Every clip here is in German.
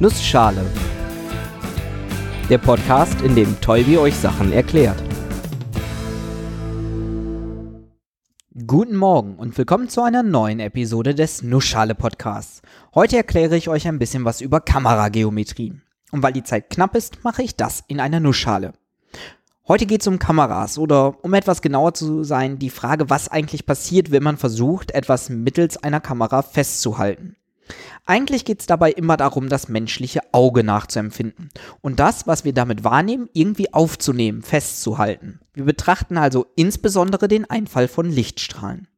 Nussschale. Der Podcast, in dem Tolbi euch Sachen erklärt. Guten Morgen und willkommen zu einer neuen Episode des Nussschale Podcasts. Heute erkläre ich euch ein bisschen was über Kamerageometrie. Und weil die Zeit knapp ist, mache ich das in einer Nussschale. Heute geht es um Kameras oder um etwas genauer zu sein, die Frage, was eigentlich passiert, wenn man versucht, etwas mittels einer Kamera festzuhalten. Eigentlich geht es dabei immer darum, das menschliche Auge nachzuempfinden und das, was wir damit wahrnehmen, irgendwie aufzunehmen, festzuhalten. Wir betrachten also insbesondere den Einfall von Lichtstrahlen.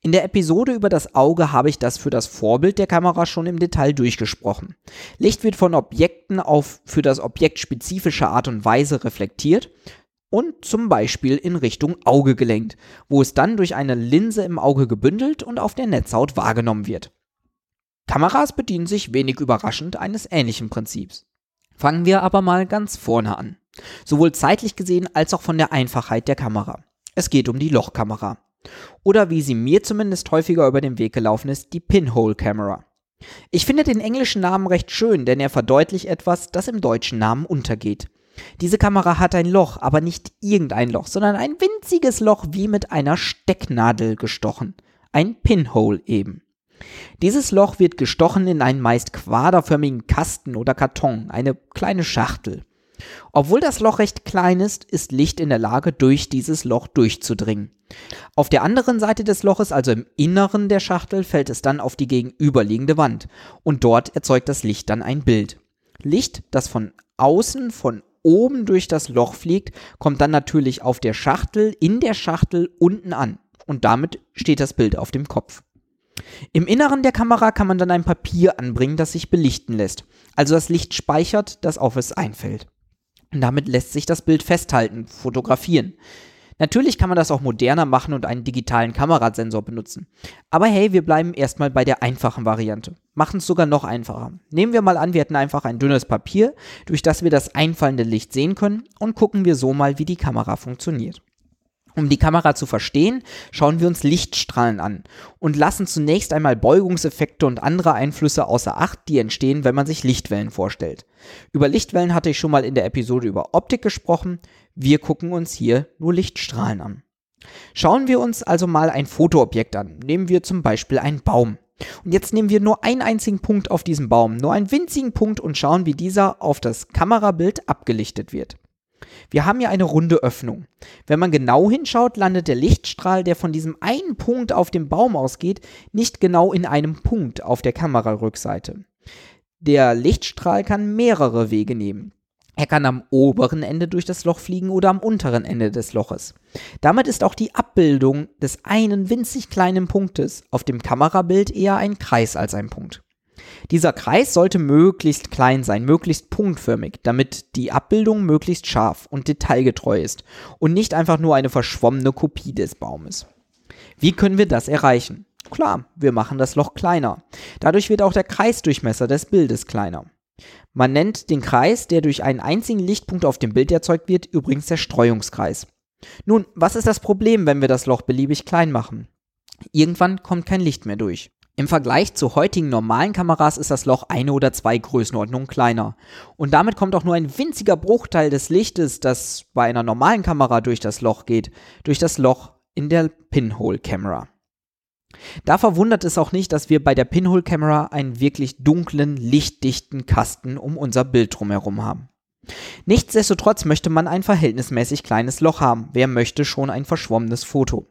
In der Episode über das Auge habe ich das für das Vorbild der Kamera schon im Detail durchgesprochen. Licht wird von Objekten auf für das Objekt spezifische Art und Weise reflektiert und zum Beispiel in Richtung Auge gelenkt, wo es dann durch eine Linse im Auge gebündelt und auf der Netzhaut wahrgenommen wird. Kameras bedienen sich wenig überraschend eines ähnlichen Prinzips. Fangen wir aber mal ganz vorne an. Sowohl zeitlich gesehen als auch von der Einfachheit der Kamera. Es geht um die Lochkamera. Oder wie sie mir zumindest häufiger über den Weg gelaufen ist, die Pinhole Camera. Ich finde den englischen Namen recht schön, denn er verdeutlicht etwas, das im deutschen Namen untergeht. Diese Kamera hat ein Loch, aber nicht irgendein Loch, sondern ein winziges Loch wie mit einer Stecknadel gestochen. Ein Pinhole eben. Dieses Loch wird gestochen in einen meist quaderförmigen Kasten oder Karton, eine kleine Schachtel. Obwohl das Loch recht klein ist, ist Licht in der Lage, durch dieses Loch durchzudringen. Auf der anderen Seite des Loches, also im Inneren der Schachtel, fällt es dann auf die gegenüberliegende Wand und dort erzeugt das Licht dann ein Bild. Licht, das von außen, von oben durch das Loch fliegt, kommt dann natürlich auf der Schachtel, in der Schachtel unten an und damit steht das Bild auf dem Kopf. Im Inneren der Kamera kann man dann ein Papier anbringen, das sich belichten lässt, also das Licht speichert, das auf es einfällt. Und damit lässt sich das Bild festhalten, fotografieren. Natürlich kann man das auch moderner machen und einen digitalen Kamerasensor benutzen. Aber hey, wir bleiben erstmal bei der einfachen Variante. Machen es sogar noch einfacher. Nehmen wir mal an, wir hätten einfach ein dünnes Papier, durch das wir das einfallende Licht sehen können und gucken wir so mal, wie die Kamera funktioniert. Um die Kamera zu verstehen, schauen wir uns Lichtstrahlen an und lassen zunächst einmal Beugungseffekte und andere Einflüsse außer Acht, die entstehen, wenn man sich Lichtwellen vorstellt. Über Lichtwellen hatte ich schon mal in der Episode über Optik gesprochen. Wir gucken uns hier nur Lichtstrahlen an. Schauen wir uns also mal ein Fotoobjekt an. Nehmen wir zum Beispiel einen Baum. Und jetzt nehmen wir nur einen einzigen Punkt auf diesem Baum, nur einen winzigen Punkt und schauen, wie dieser auf das Kamerabild abgelichtet wird. Wir haben hier eine runde Öffnung. Wenn man genau hinschaut, landet der Lichtstrahl, der von diesem einen Punkt auf dem Baum ausgeht, nicht genau in einem Punkt auf der Kamerarückseite. Der Lichtstrahl kann mehrere Wege nehmen. Er kann am oberen Ende durch das Loch fliegen oder am unteren Ende des Loches. Damit ist auch die Abbildung des einen winzig kleinen Punktes auf dem Kamerabild eher ein Kreis als ein Punkt. Dieser Kreis sollte möglichst klein sein, möglichst punktförmig, damit die Abbildung möglichst scharf und detailgetreu ist und nicht einfach nur eine verschwommene Kopie des Baumes. Wie können wir das erreichen? Klar, wir machen das Loch kleiner. Dadurch wird auch der Kreisdurchmesser des Bildes kleiner. Man nennt den Kreis, der durch einen einzigen Lichtpunkt auf dem Bild erzeugt wird, übrigens der Streuungskreis. Nun, was ist das Problem, wenn wir das Loch beliebig klein machen? Irgendwann kommt kein Licht mehr durch. Im Vergleich zu heutigen normalen Kameras ist das Loch eine oder zwei Größenordnungen kleiner. Und damit kommt auch nur ein winziger Bruchteil des Lichtes, das bei einer normalen Kamera durch das Loch geht, durch das Loch in der Pinhole-Kamera. Da verwundert es auch nicht, dass wir bei der Pinhole-Kamera einen wirklich dunklen, lichtdichten Kasten um unser Bild drumherum haben. Nichtsdestotrotz möchte man ein verhältnismäßig kleines Loch haben. Wer möchte schon ein verschwommenes Foto?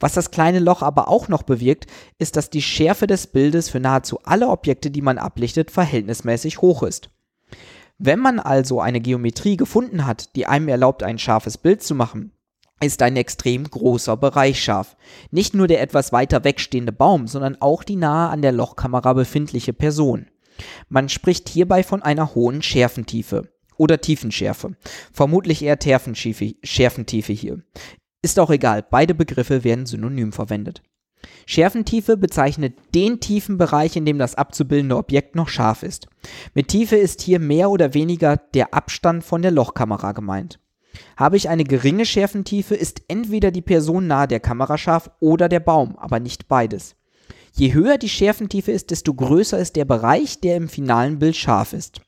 Was das kleine Loch aber auch noch bewirkt, ist, dass die Schärfe des Bildes für nahezu alle Objekte, die man ablichtet, verhältnismäßig hoch ist. Wenn man also eine Geometrie gefunden hat, die einem erlaubt, ein scharfes Bild zu machen, ist ein extrem großer Bereich scharf. Nicht nur der etwas weiter wegstehende Baum, sondern auch die nahe an der Lochkamera befindliche Person. Man spricht hierbei von einer hohen Schärfentiefe oder Tiefenschärfe. Vermutlich eher Schärfentiefe hier. Ist auch egal, beide Begriffe werden synonym verwendet. Schärfentiefe bezeichnet den tiefen Bereich, in dem das abzubildende Objekt noch scharf ist. Mit Tiefe ist hier mehr oder weniger der Abstand von der Lochkamera gemeint. Habe ich eine geringe Schärfentiefe, ist entweder die Person nahe der Kamera scharf oder der Baum, aber nicht beides. Je höher die Schärfentiefe ist, desto größer ist der Bereich, der im finalen Bild scharf ist.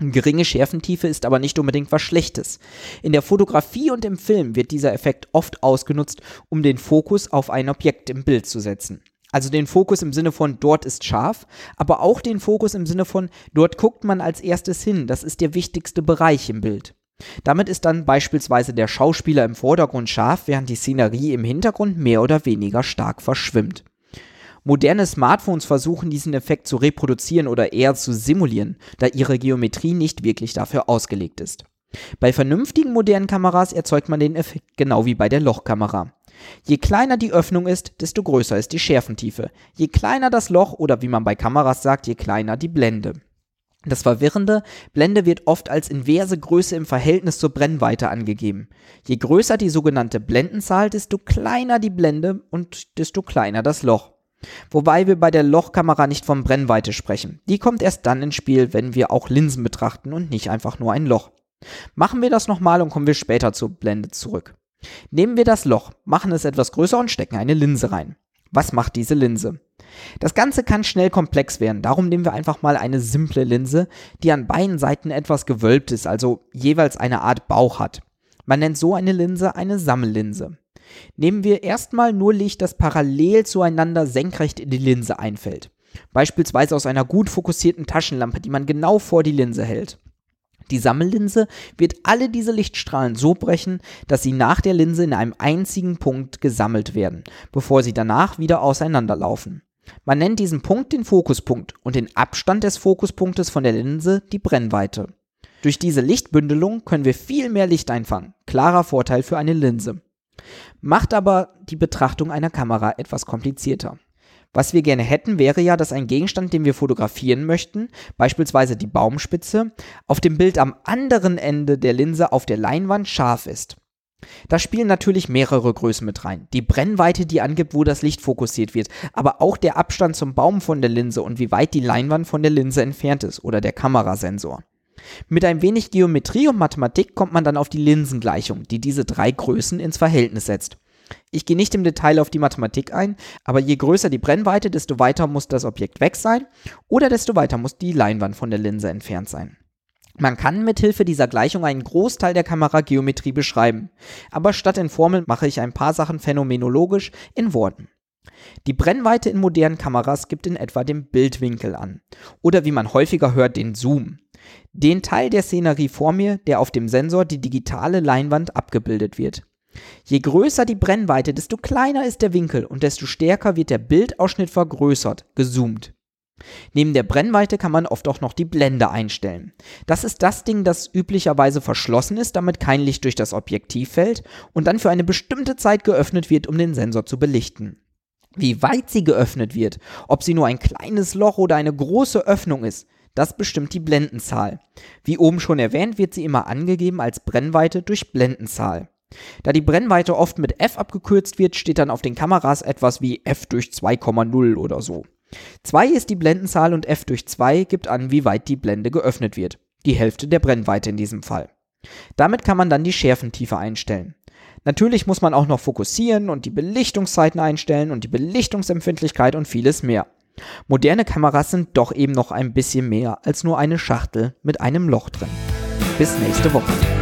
Geringe Schärfentiefe ist aber nicht unbedingt was Schlechtes. In der Fotografie und im Film wird dieser Effekt oft ausgenutzt, um den Fokus auf ein Objekt im Bild zu setzen. Also den Fokus im Sinne von dort ist scharf, aber auch den Fokus im Sinne von dort guckt man als erstes hin, das ist der wichtigste Bereich im Bild. Damit ist dann beispielsweise der Schauspieler im Vordergrund scharf, während die Szenerie im Hintergrund mehr oder weniger stark verschwimmt. Moderne Smartphones versuchen diesen Effekt zu reproduzieren oder eher zu simulieren, da ihre Geometrie nicht wirklich dafür ausgelegt ist. Bei vernünftigen modernen Kameras erzeugt man den Effekt genau wie bei der Lochkamera. Je kleiner die Öffnung ist, desto größer ist die Schärfentiefe. Je kleiner das Loch oder wie man bei Kameras sagt, je kleiner die Blende. Das Verwirrende, Blende wird oft als inverse Größe im Verhältnis zur Brennweite angegeben. Je größer die sogenannte Blendenzahl, desto kleiner die Blende und desto kleiner das Loch. Wobei wir bei der Lochkamera nicht von Brennweite sprechen. Die kommt erst dann ins Spiel, wenn wir auch Linsen betrachten und nicht einfach nur ein Loch. Machen wir das nochmal und kommen wir später zur Blende zurück. Nehmen wir das Loch, machen es etwas größer und stecken eine Linse rein. Was macht diese Linse? Das Ganze kann schnell komplex werden, darum nehmen wir einfach mal eine simple Linse, die an beiden Seiten etwas gewölbt ist, also jeweils eine Art Bauch hat. Man nennt so eine Linse eine Sammellinse. Nehmen wir erstmal nur Licht, das parallel zueinander senkrecht in die Linse einfällt. Beispielsweise aus einer gut fokussierten Taschenlampe, die man genau vor die Linse hält. Die Sammellinse wird alle diese Lichtstrahlen so brechen, dass sie nach der Linse in einem einzigen Punkt gesammelt werden, bevor sie danach wieder auseinanderlaufen. Man nennt diesen Punkt den Fokuspunkt und den Abstand des Fokuspunktes von der Linse die Brennweite. Durch diese Lichtbündelung können wir viel mehr Licht einfangen. Klarer Vorteil für eine Linse. Macht aber die Betrachtung einer Kamera etwas komplizierter. Was wir gerne hätten, wäre ja, dass ein Gegenstand, den wir fotografieren möchten, beispielsweise die Baumspitze, auf dem Bild am anderen Ende der Linse auf der Leinwand scharf ist. Da spielen natürlich mehrere Größen mit rein. Die Brennweite, die angibt, wo das Licht fokussiert wird, aber auch der Abstand zum Baum von der Linse und wie weit die Leinwand von der Linse entfernt ist oder der Kamerasensor. Mit ein wenig Geometrie und Mathematik kommt man dann auf die Linsengleichung, die diese drei Größen ins Verhältnis setzt. Ich gehe nicht im Detail auf die Mathematik ein, aber je größer die Brennweite, desto weiter muss das Objekt weg sein oder desto weiter muss die Leinwand von der Linse entfernt sein. Man kann mithilfe dieser Gleichung einen Großteil der Kamerageometrie beschreiben, aber statt in Formeln mache ich ein paar Sachen phänomenologisch in Worten. Die Brennweite in modernen Kameras gibt in etwa den Bildwinkel an oder wie man häufiger hört, den Zoom. Den Teil der Szenerie vor mir, der auf dem Sensor die digitale Leinwand abgebildet wird. Je größer die Brennweite, desto kleiner ist der Winkel und desto stärker wird der Bildausschnitt vergrößert, gezoomt. Neben der Brennweite kann man oft auch noch die Blende einstellen. Das ist das Ding, das üblicherweise verschlossen ist, damit kein Licht durch das Objektiv fällt und dann für eine bestimmte Zeit geöffnet wird, um den Sensor zu belichten. Wie weit sie geöffnet wird, ob sie nur ein kleines Loch oder eine große Öffnung ist, das bestimmt die Blendenzahl. Wie oben schon erwähnt, wird sie immer angegeben als Brennweite durch Blendenzahl. Da die Brennweite oft mit f abgekürzt wird, steht dann auf den Kameras etwas wie f durch 2,0 oder so. 2 ist die Blendenzahl und f durch 2 gibt an, wie weit die Blende geöffnet wird. Die Hälfte der Brennweite in diesem Fall. Damit kann man dann die Schärfentiefe einstellen. Natürlich muss man auch noch fokussieren und die Belichtungszeiten einstellen und die Belichtungsempfindlichkeit und vieles mehr. Moderne Kameras sind doch eben noch ein bisschen mehr als nur eine Schachtel mit einem Loch drin. Bis nächste Woche.